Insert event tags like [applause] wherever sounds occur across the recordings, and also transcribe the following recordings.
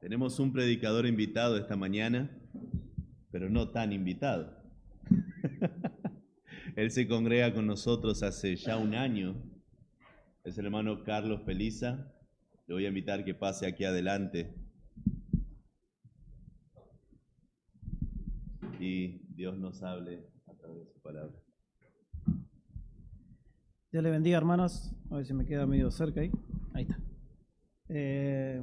Tenemos un predicador invitado esta mañana, pero no tan invitado. [laughs] Él se congrega con nosotros hace ya un año. Es el hermano Carlos Peliza. Le voy a invitar que pase aquí adelante. Y Dios nos hable a través de su palabra. Dios le bendiga, hermanos. A ver si me queda medio cerca ahí. Ahí está. Eh,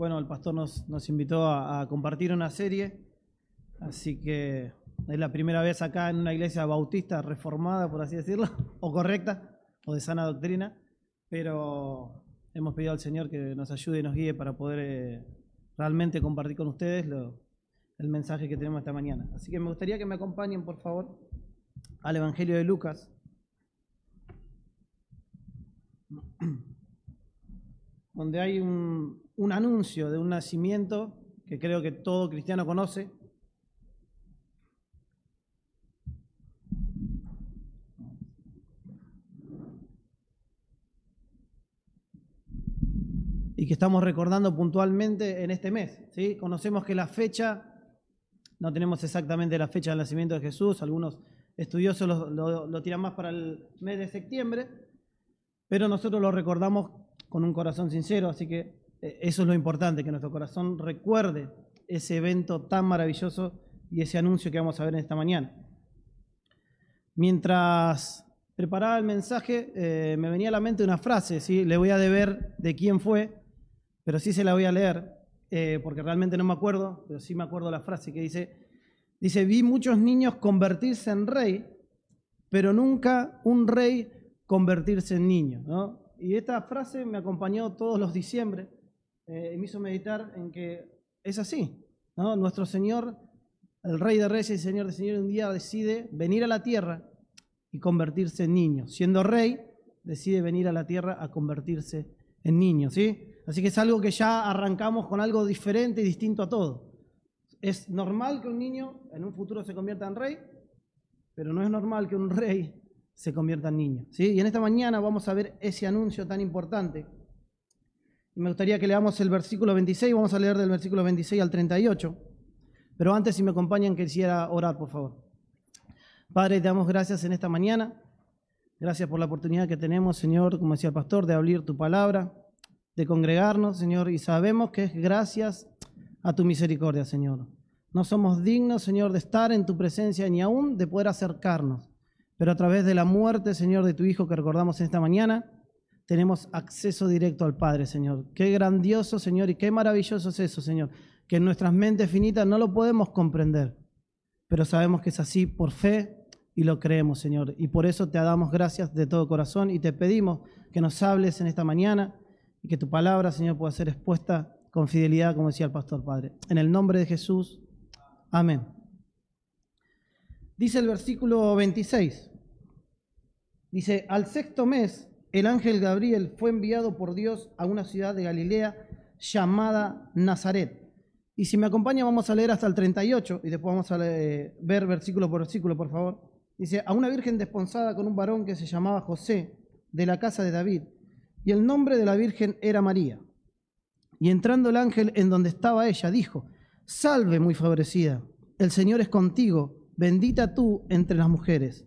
bueno, el pastor nos, nos invitó a, compartir una serie, así que es la primera vez acá en una iglesia bautista reformada, por así decirlo, [laughs] o correcta, o de sana doctrina, pero hemos pedido al Señor que nos ayude y nos guíe para poder eh, realmente compartir con ustedes el mensaje que tenemos esta mañana. Así que me gustaría que me acompañen, por favor, al Evangelio de Lucas. [clears throat] donde hay un, un, anuncio de un nacimiento que creo que todo cristiano conoce. Y que estamos recordando puntualmente en este mes. ¿sí? Conocemos que la fecha, no tenemos exactamente la fecha del nacimiento de Jesús, algunos estudiosos lo, lo, tiran más para el mes de septiembre, pero nosotros lo recordamos con un corazón sincero, así que eso es lo importante, que nuestro corazón recuerde ese evento tan maravilloso y ese anuncio que vamos a ver en esta mañana. Mientras preparaba el mensaje, eh, me venía a la mente una frase, ¿sí? le voy a deber de quién fue, pero sí se la voy a leer, eh, porque realmente no me acuerdo, pero sí me acuerdo la frase que dice, dice, vi muchos niños convertirse en rey, pero nunca un rey convertirse en niño, ¿no? Y esta frase me acompañó todos los diciembre eh, y me hizo meditar en que es así. ¿no? Nuestro Señor, el Rey de Reyes y Señor de Señor, un día decide venir a la tierra y convertirse en niño. Siendo rey, decide venir a la tierra a convertirse en niño. ¿sí? Así que es algo que ya arrancamos con algo diferente y distinto a todo. Es normal que un niño en un futuro se convierta en rey, pero no es normal que un rey se convierta en niño. ¿sí? Y en esta mañana vamos a ver ese anuncio tan importante. Y me gustaría que leamos el versículo 26, vamos a leer del versículo 26 al 38. Pero antes, si me acompañan, quisiera orar, por favor. Padre, te damos gracias en esta mañana. Gracias por la oportunidad que tenemos, Señor, como decía el pastor, de abrir tu palabra, de congregarnos, Señor, y sabemos que es gracias a tu misericordia, Señor. No somos dignos, Señor, de estar en tu presencia ni aún de poder acercarnos pero a través de la muerte, Señor, de tu Hijo que recordamos en esta mañana, tenemos acceso directo al Padre, Señor. Qué grandioso, Señor, y qué maravilloso es eso, Señor, que en nuestras mentes finitas no lo podemos comprender, pero sabemos que es así por fe y lo creemos, Señor. Y por eso te damos gracias de todo corazón y te pedimos que nos hables en esta mañana y que tu palabra, Señor, pueda ser expuesta con fidelidad, como decía el pastor Padre. En el nombre de Jesús, amén. Dice el versículo 26. Dice, al sexto mes, el ángel Gabriel fue enviado por Dios a una ciudad de Galilea llamada Nazaret. Y si me acompaña, vamos a leer hasta el 38 y después vamos a leer, ver versículo por versículo, por favor. Dice, a una virgen desposada con un varón que se llamaba José, de la casa de David, y el nombre de la virgen era María. Y entrando el ángel en donde estaba ella, dijo, Salve muy favorecida, el Señor es contigo, bendita tú entre las mujeres.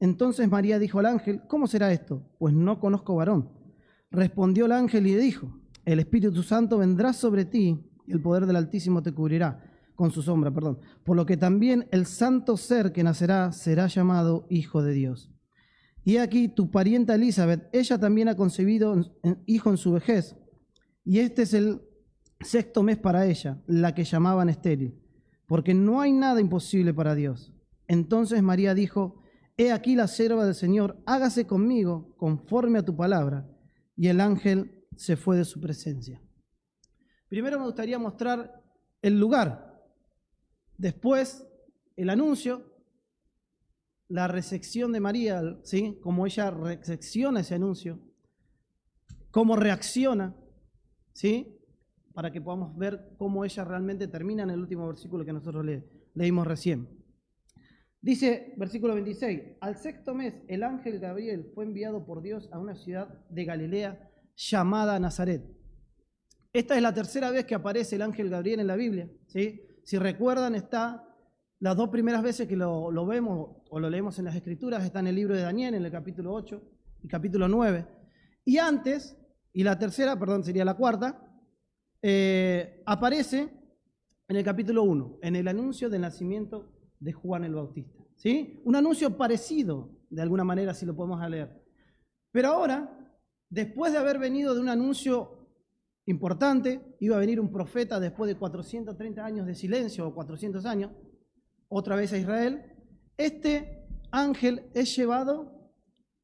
Entonces María dijo al ángel, ¿cómo será esto? Pues no conozco varón. Respondió el ángel y le dijo, el Espíritu Santo vendrá sobre ti y el poder del Altísimo te cubrirá con su sombra, perdón. Por lo que también el santo ser que nacerá será llamado Hijo de Dios. Y aquí tu parienta Elizabeth, ella también ha concebido hijo en su vejez, y este es el sexto mes para ella, la que llamaban estéril, porque no hay nada imposible para Dios. Entonces María dijo, He aquí la sierva del Señor, hágase conmigo conforme a tu palabra. Y el ángel se fue de su presencia. Primero me gustaría mostrar el lugar, después el anuncio, la recepción de María, ¿sí? Cómo ella recepciona ese anuncio, cómo reacciona, ¿sí? Para que podamos ver cómo ella realmente termina en el último versículo que nosotros leímos recién. Dice, versículo 26, al sexto mes el ángel Gabriel fue enviado por Dios a una ciudad de Galilea llamada Nazaret. Esta es la tercera vez que aparece el ángel Gabriel en la Biblia. ¿sí? Si recuerdan, está las dos primeras veces que lo, vemos o lo leemos en las Escrituras, está en el libro de Daniel, en el capítulo 8 y capítulo 9. Y antes, y la tercera, perdón, sería la cuarta, eh, aparece en el capítulo 1, en el anuncio del nacimiento de Juan el Bautista. ¿sí? Un anuncio parecido, de alguna manera, si lo podemos leer. Pero ahora, después de haber venido de un anuncio importante, iba a venir un profeta después de 430 años de silencio o 400 años, otra vez a Israel, este ángel es llevado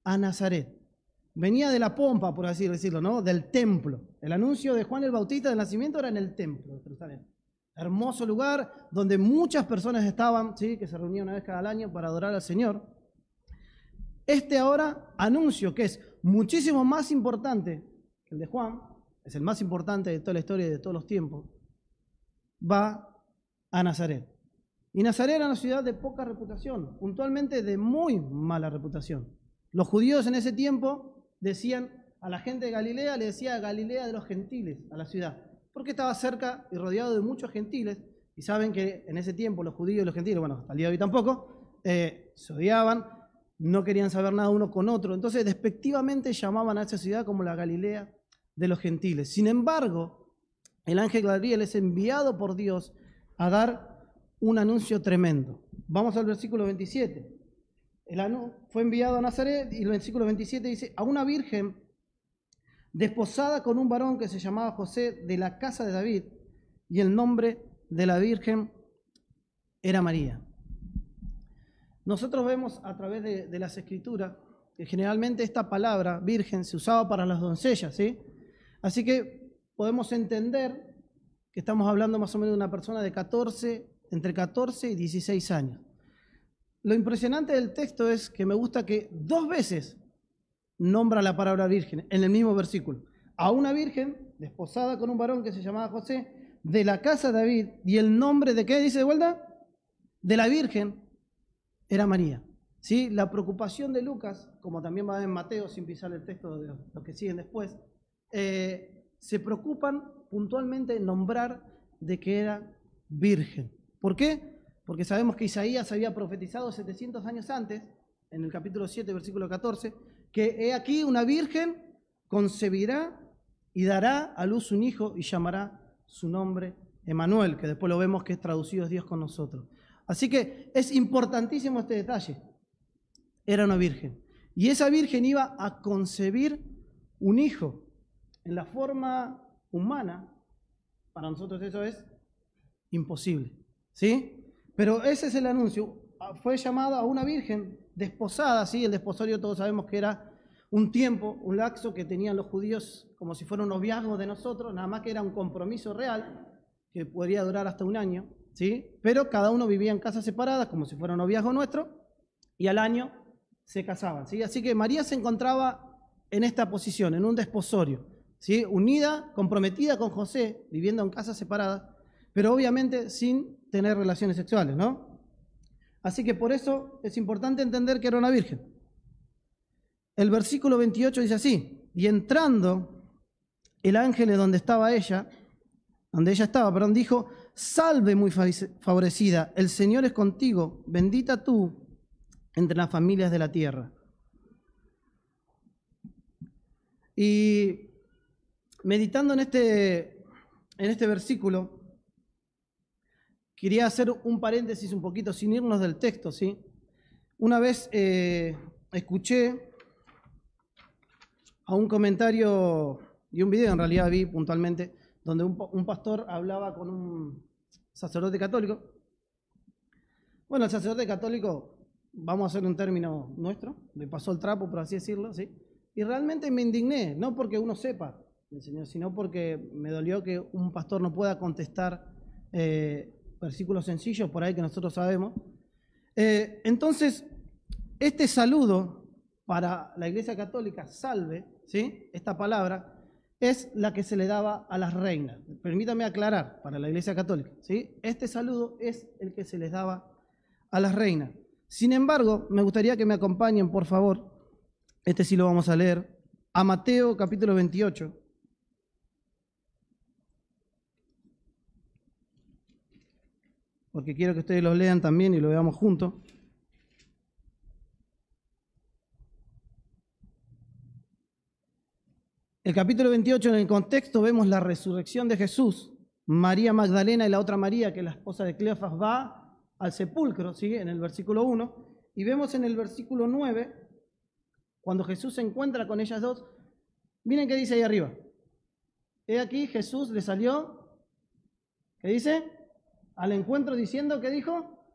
a Nazaret. Venía de la pompa, por así decirlo, ¿no? Del templo. El anuncio de Juan el Bautista del nacimiento era en el templo de Jerusalén. Hermoso lugar donde muchas personas estaban, ¿sí? que se reunían una vez cada año para adorar al Señor. Este ahora anuncio, que es muchísimo más importante que el de Juan, es el más importante de toda la historia y de todos los tiempos, va a Nazaret. Y Nazaret era una ciudad de poca reputación, puntualmente de muy mala reputación. Los judíos en ese tiempo decían a la gente de Galilea, le decía Galilea de los gentiles a la ciudad, porque estaba cerca y rodeado de muchos gentiles. Y saben que en ese tiempo los judíos y los gentiles, bueno, hasta día de hoy tampoco, eh, se odiaban, no querían saber nada uno con otro. Entonces, despectivamente llamaban a esa ciudad como la Galilea de los gentiles. Sin embargo, el ángel Gabriel es enviado por Dios a dar un anuncio tremendo. Vamos al versículo 27. El fue enviado a Nazaret y el versículo 27 dice, a una virgen desposada con un varón que se llamaba José de la casa de David y el nombre de la virgen era María. Nosotros vemos a través de, las escrituras que generalmente esta palabra virgen se usaba para las doncellas, ¿sí? Así que podemos entender que estamos hablando más o menos de una persona de 14 entre 14 y 16 años. Lo impresionante del texto es que me gusta que dos veces nombra la palabra virgen en el mismo versículo. A una virgen desposada con un varón que se llamaba José, de la casa de David, y el nombre de qué dice de vuelta? De la virgen era María. ¿Sí? La preocupación de Lucas, como también va en Mateo, sin pisar el texto de los que siguen después, eh, se preocupan puntualmente en nombrar de que era virgen. ¿Por qué? Porque sabemos que Isaías había profetizado 700 años antes, en el capítulo 7, versículo 14, que he aquí una virgen concebirá y dará a luz un hijo y llamará su nombre Emanuel, que después lo vemos que es traducido Dios con nosotros. Así que es importantísimo este detalle. Era una virgen. Y esa virgen iba a concebir un hijo en la forma humana. Para nosotros eso es imposible. ¿Sí? Pero ese es el anuncio. Fue llamada a una virgen desposada, ¿sí? El desposorio todos sabemos que era un tiempo, un laxo que tenían los judíos como si fuera un noviazgo de nosotros, nada más que era un compromiso real que podría durar hasta un año, ¿sí? Pero cada uno vivía en casas separadas como si fuera un noviazgo nuestro y al año se casaban, ¿sí? Así que María se encontraba en esta posición, en un desposorio, ¿sí? Unida, comprometida con José, viviendo en casas separadas, pero obviamente sin tener relaciones sexuales, ¿no? Así que por eso es importante entender que era una virgen. El versículo 28 dice así, y entrando el ángel de donde estaba ella, donde ella estaba, perdón, dijo, salve muy favorecida, el Señor es contigo, bendita tú entre las familias de la tierra. Y meditando en este, en este versículo, Quería hacer un paréntesis un poquito sin irnos del texto, ¿sí? Una vez eh, escuché a un comentario y un video, en realidad vi puntualmente, donde un, pastor hablaba con un sacerdote católico. Bueno, el sacerdote católico, vamos a hacer un término nuestro, le pasó el trapo, por así decirlo, ¿sí? Y realmente me indigné, no porque uno sepa del Señor, sino porque me dolió que un pastor no pueda contestar eh, versículos sencillos por ahí que nosotros sabemos. Eh, entonces, este saludo para la Iglesia Católica, salve, ¿sí? esta palabra, es la que se le daba a las reinas. Permítame aclarar, para la Iglesia Católica, ¿sí? este saludo es el que se les daba a las reinas. Sin embargo, me gustaría que me acompañen, por favor, este sí lo vamos a leer, a Mateo capítulo 28. Porque quiero que ustedes lo lean también y lo veamos juntos. El capítulo 28, en el contexto, vemos la resurrección de Jesús. María Magdalena y la otra María, que es la esposa de Cleofas, va al sepulcro, ¿sí? en el versículo 1. Y vemos en el versículo 9, cuando Jesús se encuentra con ellas dos, miren qué dice ahí arriba. He aquí, Jesús le salió, ¿qué dice? Al encuentro diciendo, ¿qué dijo?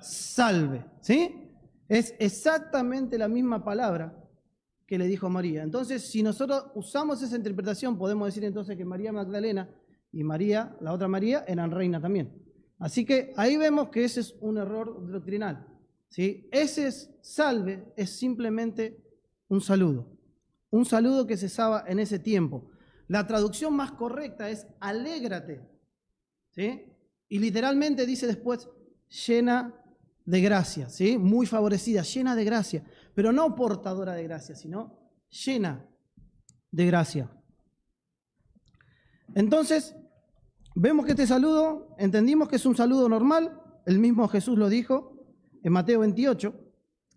Salve, ¿sí? Es exactamente la misma palabra que le dijo María. Entonces, si nosotros usamos esa interpretación, podemos decir entonces que María Magdalena y María, la otra María, eran reina también. Así que ahí vemos que ese es un error doctrinal. ¿sí? Ese es, salve es simplemente un saludo. Un saludo que se en ese tiempo. La traducción más correcta es alégrate. ¿sí? Y literalmente dice después, llena de gracia, ¿sí? muy favorecida, llena de gracia pero no portadora de gracia, sino llena de gracia. Entonces, vemos que este saludo, entendimos que es un saludo normal, el mismo Jesús lo dijo en Mateo 28,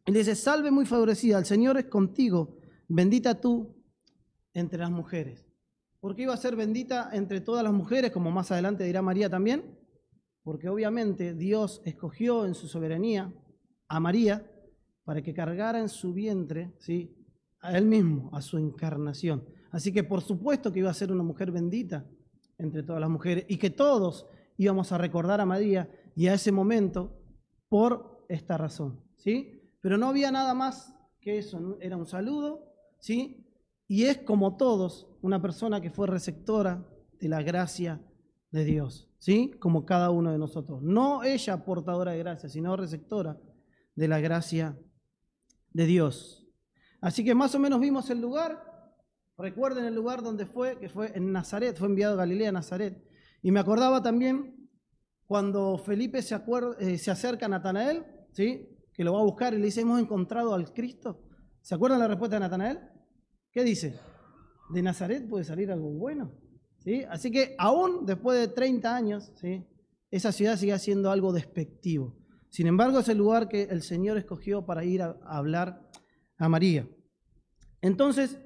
y dice, salve muy favorecida, el Señor es contigo, bendita tú entre las mujeres. ¿Por qué iba a ser bendita entre todas las mujeres, como más adelante dirá María también? Porque obviamente Dios escogió en su soberanía a María para que cargara en su vientre ¿sí? a él mismo, a su encarnación. Así que por supuesto que iba a ser una mujer bendita entre todas las mujeres y que todos íbamos a recordar a María y a ese momento por esta razón. ¿sí? Pero no había nada más que eso, era un saludo, ¿sí? y es como todos una persona que fue receptora de la gracia de Dios, ¿sí? como cada uno de nosotros. No ella portadora de gracia, sino receptora de la gracia de Dios. Así que más o menos vimos el lugar. Recuerden el lugar donde fue, que fue en Nazaret, fue enviado a Galilea, Nazaret. Y me acordaba también cuando Felipe se, eh, se acerca a Natanael, ¿sí? que lo va a buscar y le dice, hemos encontrado al Cristo. ¿Se acuerdan la respuesta de Natanael? ¿Qué dice? De Nazaret puede salir algo bueno. ¿Sí? Así que aún después de 30 años, ¿sí? esa ciudad sigue siendo algo despectivo. Sin embargo, es el lugar que el Señor escogió para ir a, hablar a María. Entonces,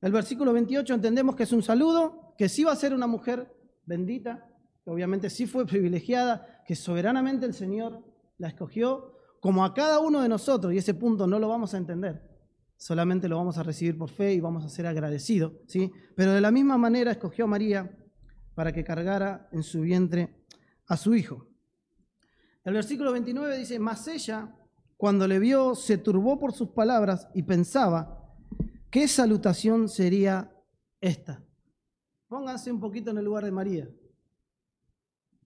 el versículo 28 entendemos que es un saludo, que sí va a ser una mujer bendita, que obviamente sí fue [laughs] privilegiada, que soberanamente el Señor la escogió, como a cada uno de nosotros, y ese punto no lo vamos a entender, solamente lo vamos a recibir por fe y vamos a ser agradecidos, ¿sí? Pero de la misma manera escogió a María para que cargara en su vientre a su hijo. El versículo 29 dice, mas ella, cuando le vio, se turbó por sus palabras y pensaba, ¿qué salutación sería esta? Pónganse un poquito en el lugar de María.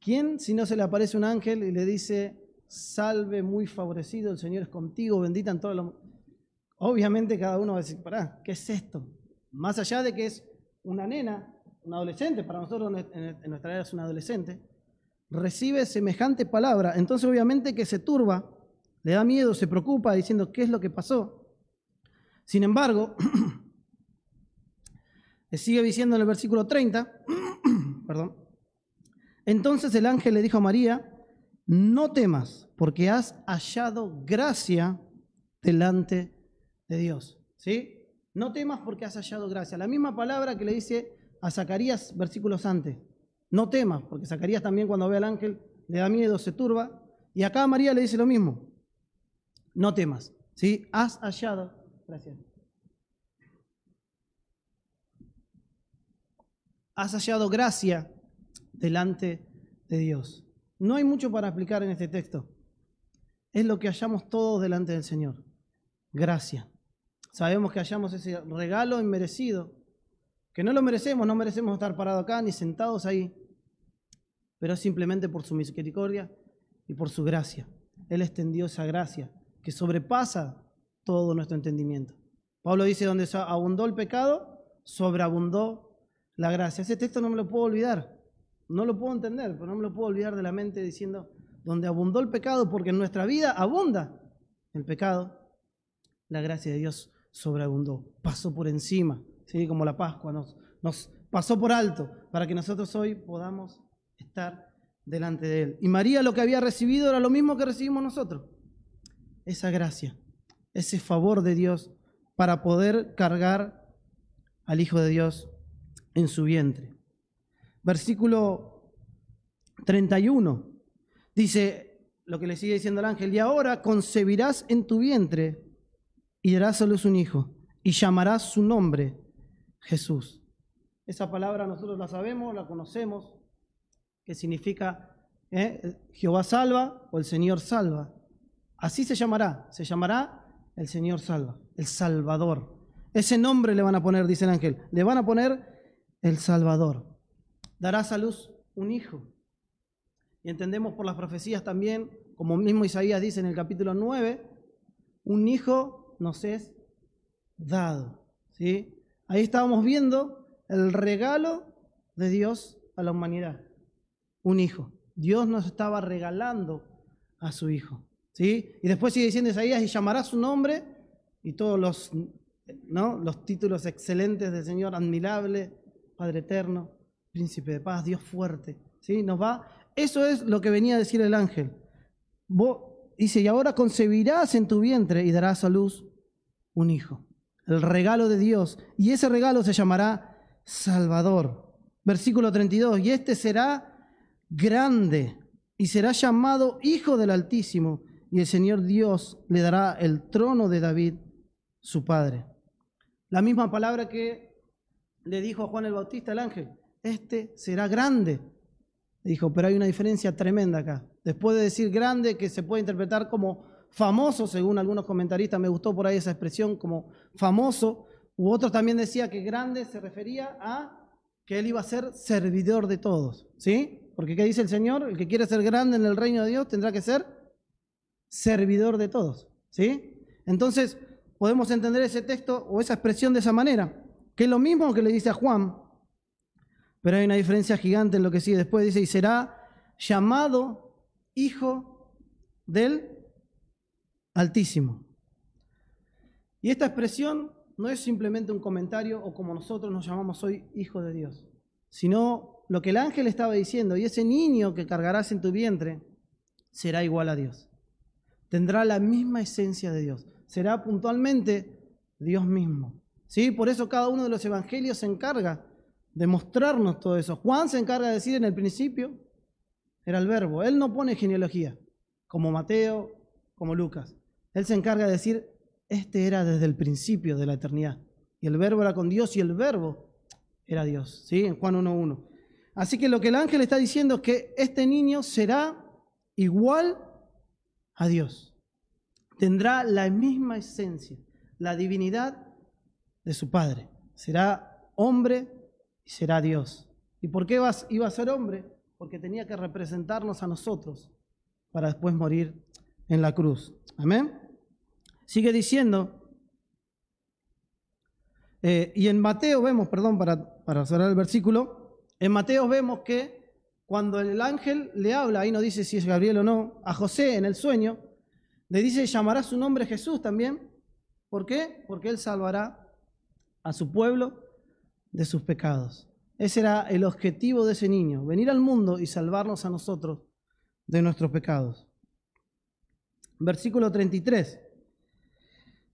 ¿Quién, si no se le aparece un ángel y le dice, salve muy favorecido, el Señor es contigo, bendita en todo lo... Obviamente cada uno va a decir, pará, ¿qué es esto? Más allá de que es una nena, un adolescente, para nosotros en nuestra era es un adolescente, recibe semejante palabra, entonces obviamente que se turba, le da miedo, se preocupa diciendo qué es lo que pasó. Sin embargo, [clears throat] sigue diciendo en el versículo 30, [clears throat] perdón, entonces el ángel le dijo a María, no temas, porque has hallado gracia delante de Dios. ¿Sí? No temas porque has hallado gracia. La misma palabra que le dice a Zacarías versículos antes. No temas, porque Zacarías también cuando ve al ángel le da miedo, se turba. Y acá María le dice lo mismo. No temas, ¿sí? Has hallado, gracias. Has hallado gracia delante de Dios. No hay mucho para explicar en este texto. Es lo que hallamos todos delante del Señor. Gracia. Sabemos que hallamos ese regalo inmerecido que no lo merecemos, no merecemos estar parados acá ni sentados ahí, pero simplemente por su misericordia y por su gracia. Él extendió esa gracia que sobrepasa todo nuestro entendimiento. Pablo dice, donde abundó el pecado, sobreabundó la gracia. Ese texto no me lo puedo olvidar, no lo puedo entender, pero no me lo puedo olvidar de la mente diciendo, donde abundó el pecado, porque en nuestra vida abunda el pecado, la gracia de Dios sobreabundó, pasó por encima, ¿sí? como la Pascua nos, nos pasó por alto, para que nosotros hoy podamos estar delante de Él. Y María lo que había recibido era lo mismo que recibimos nosotros, esa gracia, ese favor de Dios para poder cargar al Hijo de Dios en su vientre. Versículo 31 dice lo que le sigue diciendo el ángel, y ahora concebirás en tu vientre y darás a luz un hijo, y llamarás su nombre Jesús. Esa palabra nosotros la sabemos, la conocemos, que significa ¿eh? Jehová salva o el Señor salva. Así se llamará, se llamará el Señor salva, el Salvador. Ese nombre le van a poner, dice el ángel, le van a poner el Salvador. Darás a luz un hijo. Y entendemos por las profecías también, como mismo Isaías dice en el capítulo 9, un hijo nos es dado. ¿sí? Ahí estábamos viendo el regalo de Dios a la humanidad. Un hijo. Dios nos estaba regalando a su hijo. ¿sí? Y después sigue diciendo Isaías, y llamará su nombre, y todos los, ¿no? los títulos excelentes del Señor, admirable, Padre eterno, príncipe de paz, Dios fuerte. ¿sí? Nos va. Eso es lo que venía a decir el ángel. Dice, y ahora concebirás en tu vientre y darás a luz un hijo. El regalo de Dios. Y ese regalo se llamará Salvador. Versículo 32. Y este será grande y será llamado Hijo del Altísimo y el Señor Dios le dará el trono de David, su padre. La misma palabra que le dijo a Juan el Bautista el ángel, este será grande. Dijo, pero hay una diferencia tremenda acá. Después de decir grande, que se puede interpretar como famoso, según algunos comentaristas, me gustó por ahí esa expresión como famoso, u otros también decía que grande se refería a que él iba a ser servidor de todos, ¿sí? Porque ¿qué dice el Señor? El que quiere ser grande en el reino de Dios tendrá que ser servidor de todos. ¿Sí? Entonces, podemos entender ese texto o esa expresión de esa manera, que es lo mismo que le dice a Juan, pero hay una diferencia gigante en lo que sigue después. Dice, y será llamado hijo del Altísimo. Y esta expresión no es simplemente un comentario o como nosotros nos llamamos hoy hijo de Dios, sino lo que el ángel estaba diciendo, y ese niño que cargarás en tu vientre será igual a Dios tendrá la misma esencia de Dios. Será puntualmente Dios mismo. ¿Sí? Por eso cada uno de los evangelios se encarga de mostrarnos todo eso. Juan se encarga de decir en el principio, era el verbo. Él no pone genealogía, como Mateo, como Lucas. Él se encarga de decir, este era desde el principio de la eternidad. Y el verbo era con Dios y el verbo era Dios. ¿Sí? En Juan 1.1. Así que lo que el ángel está diciendo es que este niño será igual a Dios. Tendrá la misma esencia, la divinidad de su Padre. Será hombre y será Dios. ¿Y por qué iba a ser hombre? Porque tenía que representarnos a nosotros para después morir en la cruz. Amén. Sigue diciendo, eh, y en Mateo vemos, perdón, para, para cerrar el versículo, en Mateo vemos que cuando el ángel le habla, ahí no dice si es Gabriel o no, a José en el sueño, le dice, llamará su nombre Jesús también. ¿Por qué? Porque él salvará a su pueblo de sus pecados. Ese era el objetivo de ese niño, venir al mundo y salvarnos a nosotros de nuestros pecados. Versículo 33.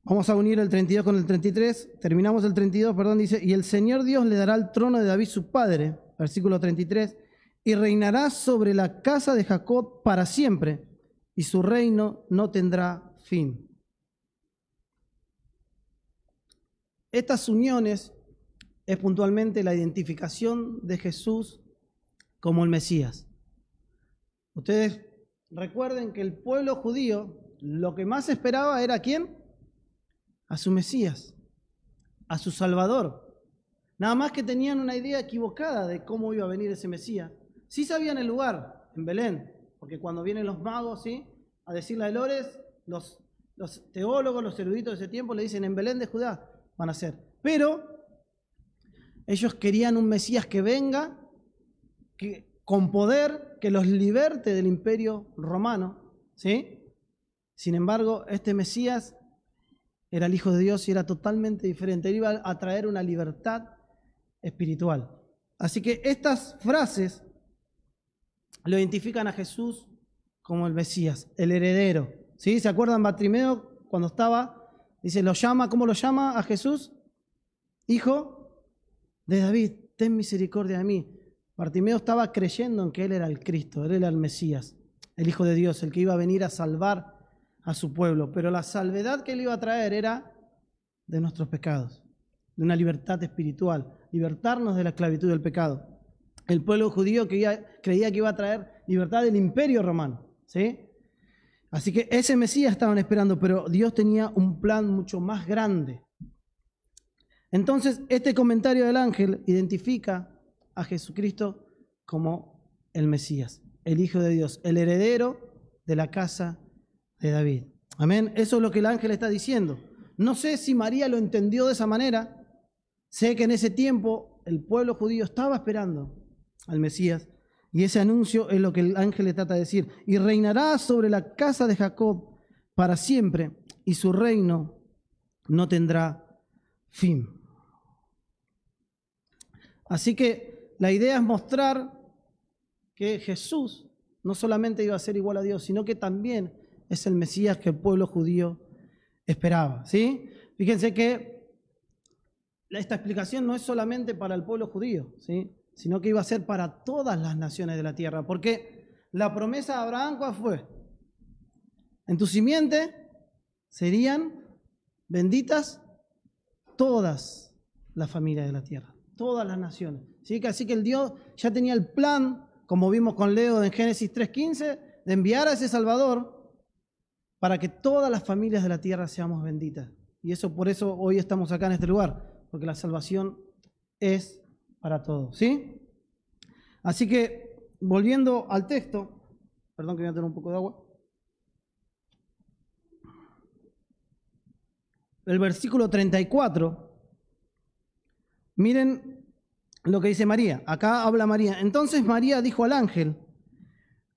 Vamos a unir el 32 con el 33. Terminamos el 32, perdón, dice, y el Señor Dios le dará el trono de David su padre. Versículo 33 y reinará sobre la casa de Jacob para siempre, y su reino no tendrá fin. Estas uniones es puntualmente la identificación de Jesús como el Mesías. Ustedes recuerden que el pueblo judío lo que más esperaba era quién? A su Mesías, a su Salvador. Nada más que tenían una idea equivocada de cómo iba a venir ese Mesías. Sí sabían el lugar, en Belén, porque cuando vienen los magos, ¿sí? A decirle a Lores, los, los teólogos, los eruditos de ese tiempo le dicen, en Belén de Judá van a ser. Pero ellos querían un Mesías que venga, que, con poder, que los liberte del imperio romano, ¿sí? Sin embargo, este Mesías era el Hijo de Dios y era totalmente diferente. Él iba a traer una libertad espiritual. Así que estas frases lo identifican a Jesús como el Mesías, el heredero. ¿Sí? ¿Se acuerdan Bartimeo cuando estaba? Dice, lo llama, ¿cómo lo llama a Jesús? Hijo de David, ten misericordia de mí. Bartimeo estaba creyendo en que él era el Cristo, él era el Mesías, el Hijo de Dios, el que iba a venir a salvar a su pueblo. Pero la salvedad que él iba a traer era de nuestros pecados, de una libertad espiritual, libertarnos de la esclavitud del pecado. El pueblo judío creía, creía que iba a traer libertad del imperio romano. ¿sí? Así que ese Mesías estaban esperando, pero Dios tenía un plan mucho más grande. Entonces, este comentario del ángel identifica a Jesucristo como el Mesías, el Hijo de Dios, el heredero de la casa de David. Amén. Eso es lo que el ángel está diciendo. No sé si María lo entendió de esa manera. Sé que en ese tiempo el pueblo judío estaba esperando al Mesías. Y ese anuncio es lo que el ángel le trata de decir. Y reinará sobre la casa de Jacob para siempre, y su reino no tendrá fin. Así que la idea es mostrar que Jesús no solamente iba a ser igual a Dios, sino que también es el Mesías que el pueblo judío esperaba. ¿sí? Fíjense que esta explicación no es solamente para el pueblo judío, ¿sí? sino que iba a ser para todas las naciones de la tierra. Porque la promesa de Abraham, ¿cuál fue? En tu simiente serían benditas todas las familias de la tierra, todas las naciones. ¿Sí? Así que el Dios ya tenía el plan, como vimos con Leo en Génesis 3.15, de enviar a ese Salvador para que todas las familias de la tierra seamos benditas. Y eso por eso hoy estamos acá en este lugar, porque la salvación es para todos, ¿sí? Así que volviendo al texto, perdón que voy a tener un poco de agua. El versículo 34. Miren lo que dice María. Acá habla María. Entonces María dijo al ángel,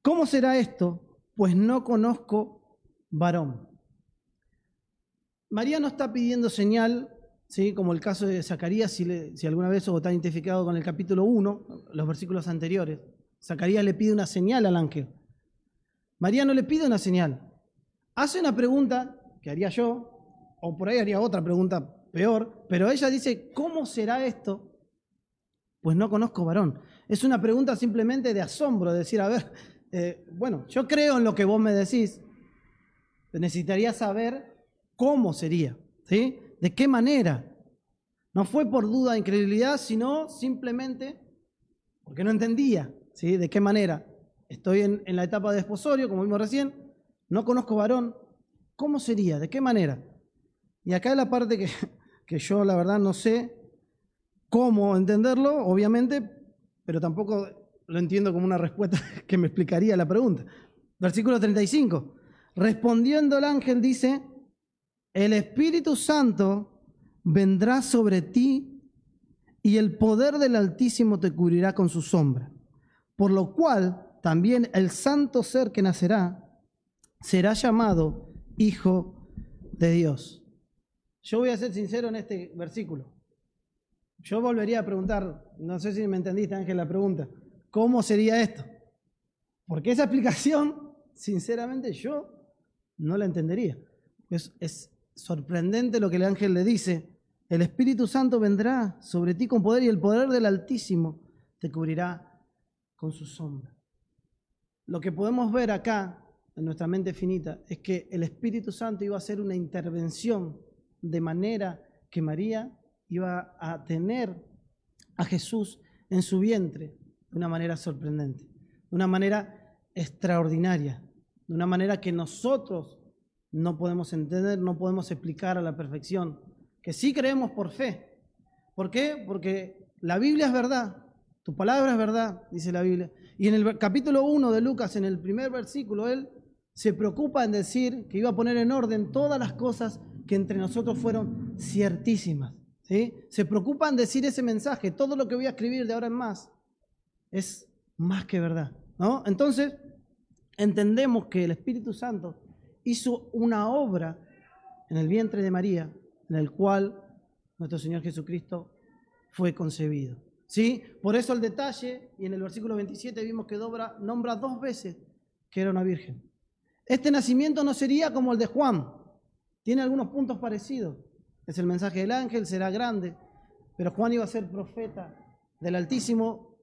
¿cómo será esto? Pues no conozco varón. María no está pidiendo señal, ¿sí? como el caso de Zacarías, si, si alguna vez está identificado con el capítulo 1, los versículos anteriores. Zacarías le pide una señal al ángel. María no le pide una señal. Hace una pregunta que haría yo, o por ahí haría otra pregunta peor, pero ella dice, ¿cómo será esto? Pues no conozco varón. Es una pregunta simplemente de asombro, de decir, a ver, eh, bueno, yo creo en lo que vos me decís, necesitaría saber cómo sería, ¿sí? ¿De qué manera? No fue por duda de incredulidad, sino simplemente porque no entendía, ¿sí? ¿De qué manera? Estoy en, la etapa de desposorio, como vimos recién, no conozco varón, ¿cómo sería? ¿De qué manera? Y acá es la parte que, que yo la verdad no sé cómo entenderlo, obviamente, pero tampoco lo entiendo como una respuesta [laughs] que me explicaría la pregunta. Versículo 35. Respondiendo el ángel dice, el Espíritu Santo vendrá sobre ti y el poder del Altísimo te cubrirá con su sombra. Por lo cual también el santo ser que nacerá será llamado Hijo de Dios. Yo voy a ser sincero en este versículo. Yo volvería a preguntar, no sé si me entendiste Ángel la pregunta, ¿cómo sería esto? Porque esa explicación, [laughs] sinceramente yo no la entendería. Es, es sorprendente lo que el ángel le dice. El Espíritu Santo vendrá sobre ti con poder y el poder del Altísimo te cubrirá con su sombra. Lo que podemos ver acá en nuestra mente finita es que el Espíritu Santo iba a hacer una intervención de manera que María iba a tener a Jesús en su vientre de una manera sorprendente, de una manera extraordinaria de una manera que nosotros no podemos entender, no podemos explicar a la perfección, que sí creemos por fe, ¿Por qué? Porque la Biblia es verdad, tu palabra es verdad, dice la Biblia. Y en el capítulo 1 de Lucas, en el primer versículo, él se preocupa en decir que iba a poner en orden todas las cosas que entre nosotros fueron ciertísimas. ¿sí? Se preocupa en decir ese mensaje, todo lo que voy a escribir de ahora en más es más que verdad. ¿no? Entonces, entendemos que el Espíritu Santo hizo una obra en el vientre de María, en el cual nuestro Señor Jesucristo fue concebido. ¿Sí? Por eso el detalle, y en el versículo 27 vimos que dobra, nombra dos veces que era una virgen. Este nacimiento no sería como el de Juan, tiene algunos puntos parecidos. Es el mensaje del ángel, será grande, pero Juan iba a ser profeta del Altísimo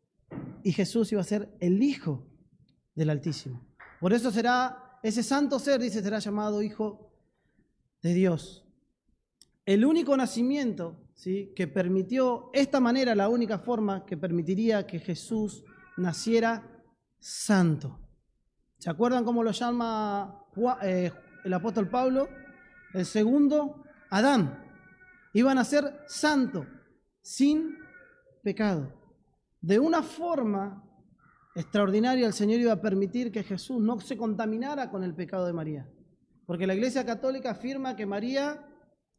y Jesús iba a ser el Hijo del Altísimo. Por eso será, ese santo ser, dice, será llamado Hijo de Dios. El único nacimiento ¿sí? que permitió, esta manera, la única forma que permitiría que Jesús naciera santo. ¿Se acuerdan cómo lo llama eh, el apóstol Pablo? El segundo, Adán. Iban a ser santo, sin pecado. De una forma extraordinaria el Señor iba a permitir que Jesús no se contaminara con el pecado de María. Porque la Iglesia Católica afirma que María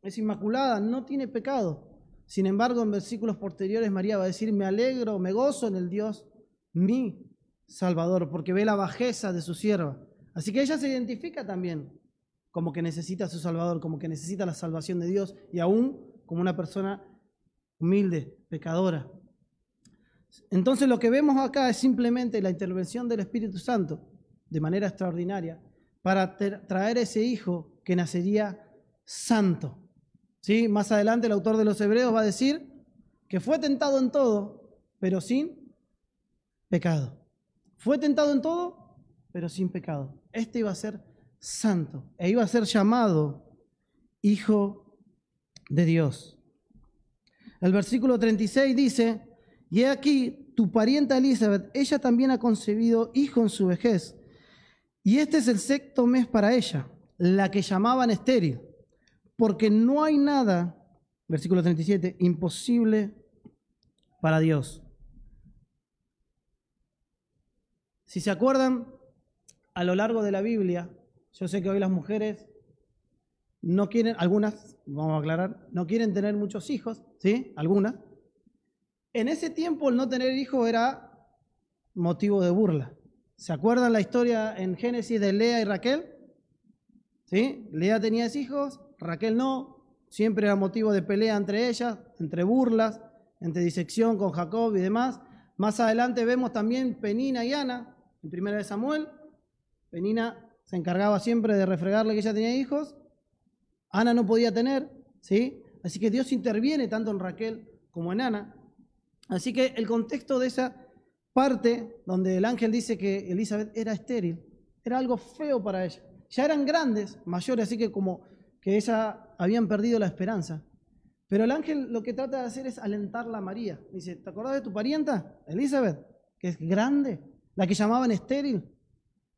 es inmaculada, no tiene pecado. Sin embargo, en versículos posteriores María va a decir, me alegro, me gozo en el Dios, mi Salvador, porque ve la bajeza de su sierva. Así que ella se identifica también como que necesita a su Salvador, como que necesita la salvación de Dios y aún como una persona humilde, pecadora. Entonces lo que vemos acá es simplemente la intervención del Espíritu Santo de manera extraordinaria para traer ese hijo que nacería santo. ¿Sí? Más adelante el autor de los Hebreos va a decir que fue tentado en todo, pero sin pecado. Fue tentado en todo, pero sin pecado. Este iba a ser santo e iba a ser llamado hijo de Dios. El versículo 36 dice, y he aquí tu parienta Elizabeth, ella también ha concebido hijo en su vejez, y este es el sexto mes para ella, la que llamaban estéril, porque no hay nada, versículo 37, imposible para Dios. Si se acuerdan, a lo largo de la Biblia, yo sé que hoy las mujeres no quieren, algunas, vamos a aclarar, no quieren tener muchos hijos, ¿sí? Algunas. En ese tiempo el no tener hijos era motivo de burla. ¿Se acuerdan la historia en Génesis de Lea y Raquel? ¿Sí? Lea tenía hijos, Raquel no. Siempre era motivo de pelea entre ellas, entre burlas, entre disección con Jacob y demás. Más adelante vemos también Penina y Ana, en primera de Samuel. Penina se encargaba siempre de refregarle que ella tenía hijos. Ana no podía tener, ¿sí? Así que Dios interviene tanto en Raquel como en Ana. Así que el contexto de esa parte donde el ángel dice que Elizabeth era estéril, era algo feo para ella. Ya eran grandes, mayores, así que como que ella habían perdido la esperanza. Pero el ángel lo que trata de hacer es alentarla a María. Dice, ¿te acordás de tu parienta, Elizabeth? Que es grande, la que llamaban estéril.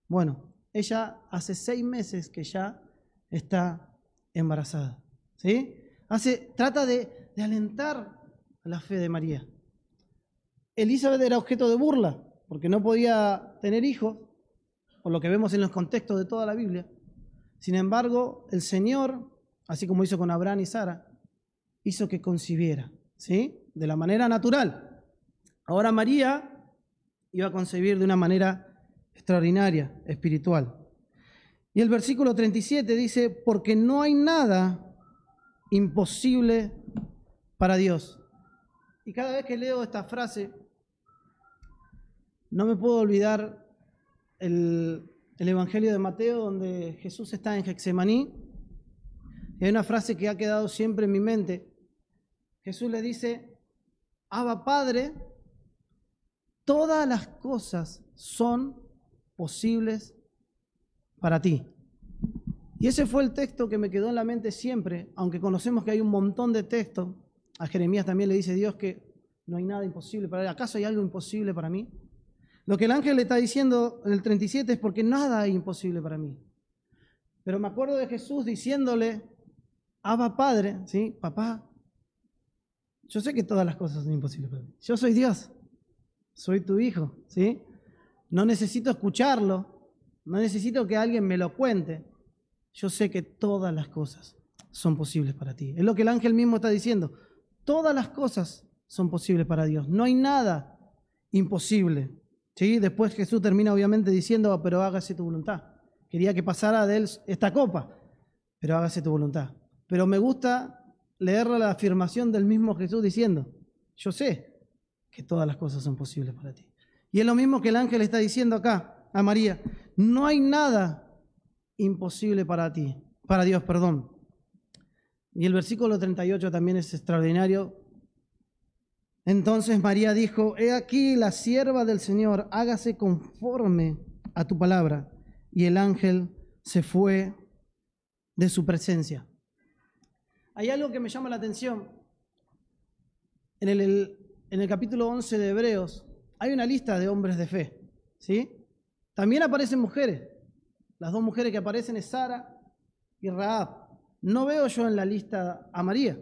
Bueno, ella hace seis meses que ya está embarazada. ¿sí? Hace, trata de, alentar la fe de María. Elizabeth era objeto de burla, porque no podía tener hijos, por lo que vemos en los contextos de toda la Biblia. Sin embargo, el Señor, así como hizo con Abraham y Sara, hizo que concibiera, ¿sí? De la manera natural. Ahora María iba a concebir de una manera extraordinaria, espiritual. Y el versículo 37 dice, porque no hay nada imposible para Dios. Y cada vez que leo esta frase, no me puedo olvidar el, Evangelio de Mateo, donde Jesús está en Hexemaní. Y hay una frase que ha quedado siempre en mi mente. Jesús le dice, Abba Padre, todas las cosas son posibles para ti. Y ese fue el texto que me quedó en la mente siempre, aunque conocemos que hay un montón de textos. A Jeremías también le dice Dios que no hay nada imposible para él. ¿Acaso hay algo imposible para mí? Lo que el ángel le está diciendo en el 37 es porque nada es imposible para mí. Pero me acuerdo de Jesús diciéndole, Abba Padre, ¿sí? Papá, yo sé que todas las cosas son imposibles para mí. Yo soy Dios, soy tu hijo, ¿sí? No necesito escucharlo, no necesito que alguien me lo cuente. Yo sé que todas las cosas son posibles para ti. Es lo que el ángel mismo está diciendo. Todas las cosas son posibles para Dios. No hay nada imposible. ¿Sí? Después Jesús termina obviamente diciendo, pero hágase tu voluntad. Quería que pasara de él esta copa, pero hágase tu voluntad. Pero me gusta leer la afirmación del mismo Jesús diciendo, yo sé que todas las cosas son posibles para ti. Y es lo mismo que el ángel está diciendo acá a María, no hay nada imposible para ti, para Dios, perdón. Y el versículo 38 también es extraordinario. Entonces María dijo, he aquí la sierva del Señor, hágase conforme a tu palabra. Y el ángel se fue de su presencia. Hay algo que me llama la atención. En el, en el capítulo 11 de Hebreos hay una lista de hombres de fe. ¿sí? También aparecen mujeres. Las dos mujeres que aparecen es Sara y Raab. No veo yo en la lista a María.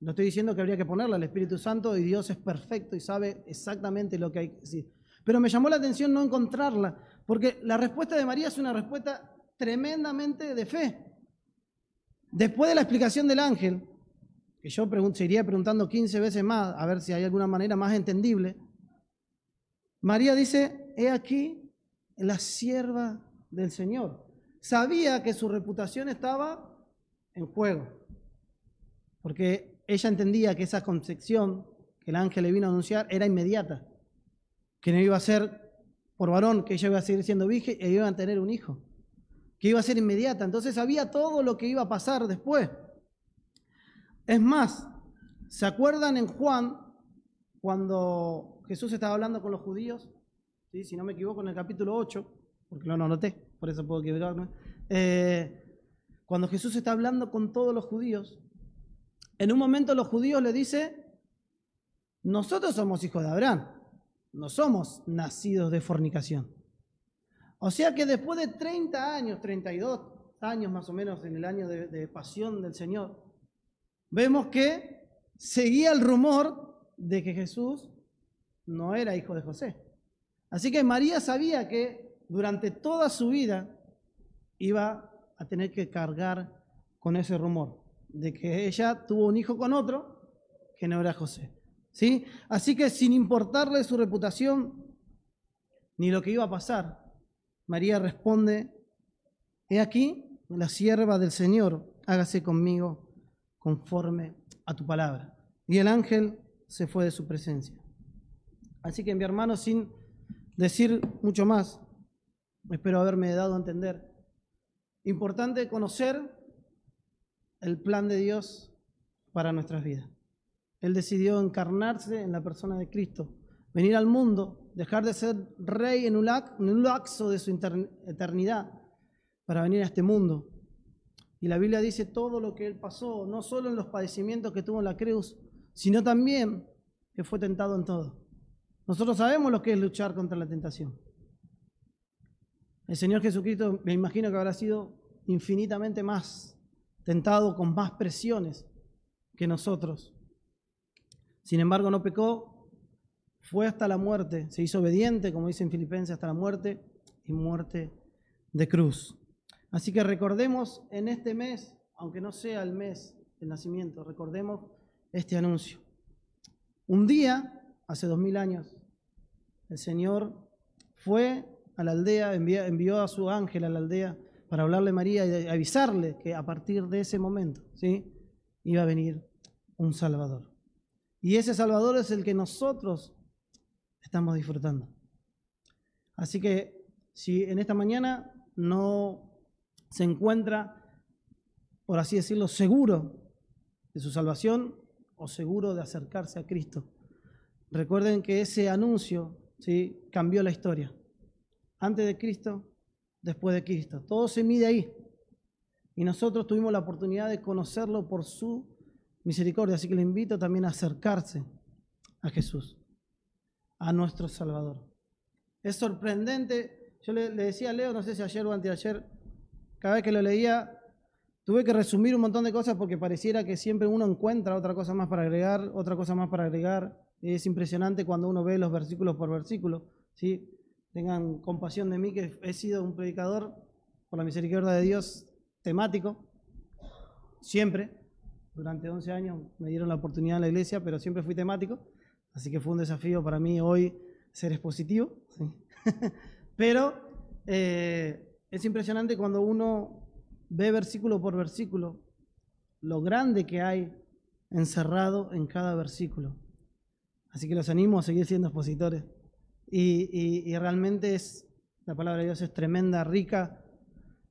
No estoy diciendo que habría que ponerla, el Espíritu Santo y Dios es perfecto y sabe exactamente lo que hay que decir. Pero me llamó la atención no encontrarla, porque la respuesta de María es una respuesta tremendamente de fe. Después de la explicación del ángel, que yo seguiría preguntando 15 veces más, a ver si hay alguna manera más entendible, María dice, he aquí la sierva del Señor. Sabía que su reputación estaba en juego, porque ella entendía que esa concepción que el ángel le vino a anunciar era inmediata, que no iba a ser por varón, que ella iba a seguir siendo virgen e iba a tener un hijo que iba a ser inmediata. Entonces sabía todo lo que iba a pasar después. Es más, ¿se acuerdan en Juan cuando Jesús estaba hablando con los judíos? Si no me equivoco, en el capítulo 8, porque no lo noté, por eso puedo equivocarme. Eh, cuando Jesús está hablando con todos los judíos, en un momento los judíos le dicen, nosotros somos hijos de Abraham, no somos nacidos de fornicación. O sea que después de 30 años, 32 años más o menos en el año de, pasión del Señor, vemos que seguía el rumor de que Jesús no era hijo de José. Así que María sabía que durante toda su vida iba a tener que cargar con ese rumor de que ella tuvo un hijo con otro que no era José. ¿Sí? Así que sin importarle su reputación ni lo que iba a pasar, María responde, he aquí la sierva del Señor, hágase conmigo conforme a tu palabra. Y el ángel se fue de su presencia. Así que mi hermano, sin decir mucho más, espero haberme dado a entender, importante conocer el plan de Dios para nuestras vidas. Él decidió encarnarse en la persona de Cristo, venir al mundo dejar de ser rey en un, lapso de su eternidad para venir a este mundo. Y la Biblia dice todo lo que él pasó, no solo en los padecimientos que tuvo en la cruz, sino también que fue tentado en todo. Nosotros sabemos lo que es luchar contra la tentación. El Señor Jesucristo me imagino que habrá sido infinitamente más tentado con más presiones que nosotros. Sin embargo, no pecó fue hasta la muerte, se hizo obediente, como dice en Filipenses, hasta la muerte y muerte de cruz. Así que recordemos en este mes, aunque no sea el mes del nacimiento, recordemos este anuncio. Un día, hace dos mil años, el Señor fue a la aldea, envió, a su ángel a la aldea para hablarle a María y avisarle que a partir de ese momento ¿sí? iba a venir un Salvador. Y ese Salvador es el que nosotros estamos disfrutando. Así que si en esta mañana no se encuentra, por así decirlo, seguro de su salvación o seguro de acercarse a Cristo, recuerden que ese anuncio ¿sí? cambió la historia. Antes de Cristo, después de Cristo. Todo se mide ahí. Y nosotros tuvimos la oportunidad de conocerlo por su misericordia. Así que le invito también a acercarse a Jesús a nuestro Salvador. Es sorprendente, yo le, decía a Leo, no sé si ayer o anteayer, cada vez que lo leía, tuve que resumir un montón de cosas porque pareciera que siempre uno encuentra otra cosa más para agregar, otra cosa más para agregar. Es impresionante cuando uno ve los versículos por versículo. ¿sí? Tengan compasión de mí que he sido un predicador, por la misericordia de Dios, temático, siempre. Durante 11 años me dieron la oportunidad en la iglesia, pero siempre fui temático. Así que fue un desafío para mí hoy ser expositivo. [laughs] pero eh, es impresionante cuando uno ve versículo por versículo lo grande que hay encerrado en cada versículo. Así que los animo a seguir siendo expositores. Y, realmente es, la palabra de Dios es tremenda, rica,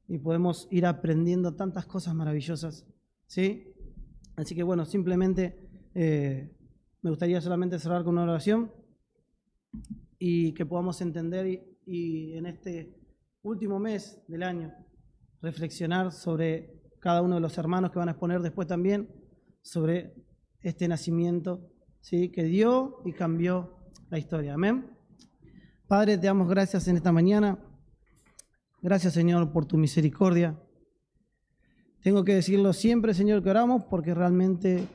y podemos ir aprendiendo tantas cosas maravillosas. ¿sí? Así que bueno, simplemente eh, me gustaría solamente cerrar con una oración y que podamos entender y en este último mes del año reflexionar sobre cada uno de los hermanos que van a exponer después también sobre este nacimiento ¿sí? que dio y cambió la historia. Amén. Padre, te damos gracias en esta mañana. Gracias, Señor, por tu misericordia. Tengo que decirlo siempre, Señor, que oramos porque realmente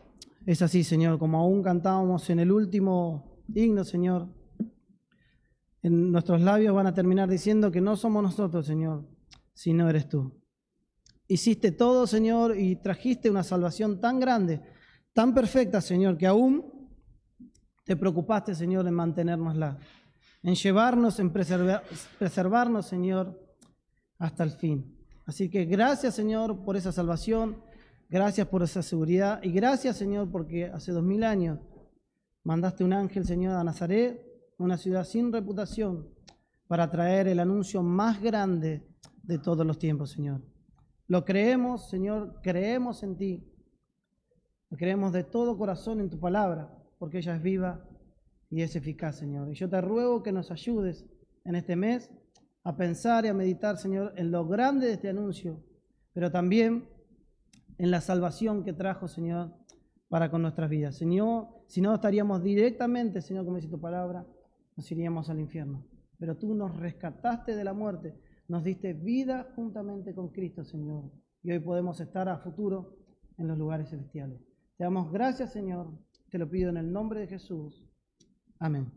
es así, Señor. Como aún cantábamos en el último himno, Señor, en nuestros labios van a terminar diciendo que no somos nosotros, Señor, sino eres tú. Hiciste todo, Señor, y trajiste una salvación tan grande, tan perfecta, Señor, que aún te preocupaste, Señor, en mantenérnosla, en llevarnos, en preservarnos, Señor, hasta el fin. Así que gracias, Señor, por esa salvación, gracias por esa seguridad y gracias, Señor, porque hace dos mil años mandaste un ángel, Señor, a Nazaret una ciudad sin reputación, para traer el anuncio más grande de todos los tiempos, Señor. Lo creemos, Señor, creemos en ti. Creemos de todo corazón en tu palabra, porque ella es viva y es eficaz, Señor. Y yo te ruego que nos ayudes en este mes a pensar y a meditar, Señor, en lo grande de este anuncio, pero también en la salvación que trajo, Señor, para con nuestras vidas. Señor, si no estaríamos directamente, Señor, como dice tu palabra, nos iríamos al infierno. Pero tú nos rescataste de la muerte, nos diste vida juntamente con Cristo, Señor. Y hoy podemos estar a futuro en los lugares celestiales. Te damos gracias, Señor. Te lo pido en el nombre de Jesús. Amén.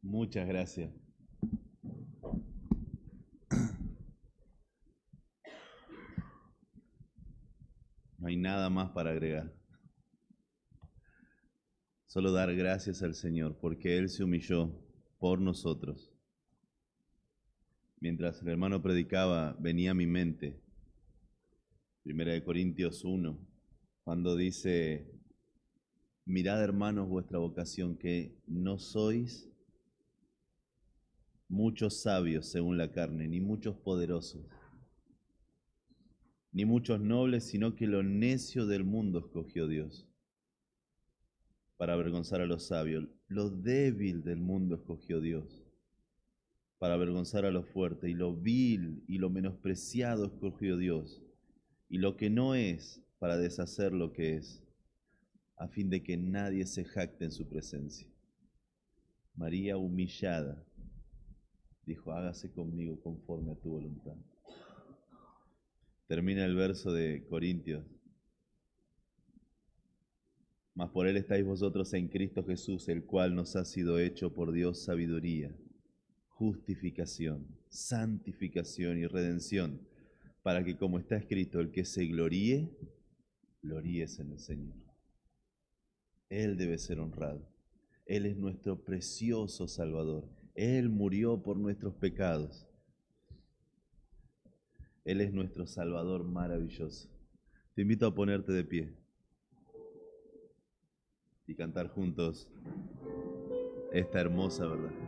Muchas gracias. No hay nada más para agregar. Solo dar gracias al Señor porque Él se humilló por nosotros. Mientras el hermano predicaba, venía a mi mente, Primera de Corintios 1, cuando dice, mirad hermanos vuestra vocación, que no sois muchos sabios según la carne, ni muchos poderosos, ni muchos nobles, sino que lo necio del mundo escogió Dios para avergonzar a los sabios. Lo débil del mundo escogió Dios para avergonzar a los fuertes. Y lo vil y lo menospreciado escogió Dios. Y lo que no es para deshacer lo que es, a fin de que nadie se jacte en su presencia. María humillada dijo, hágase conmigo conforme a tu voluntad termina el verso de Corintios. Mas por él estáis vosotros en Cristo Jesús, el cual nos ha sido hecho por Dios sabiduría, justificación, santificación y redención, para que como está escrito, el que se gloríe, gloríes en el Señor. Él debe ser honrado. Él es nuestro precioso Salvador. Él murió por nuestros pecados él es nuestro Salvador maravilloso. Te invito a ponerte de pie y cantar juntos esta hermosa verdad.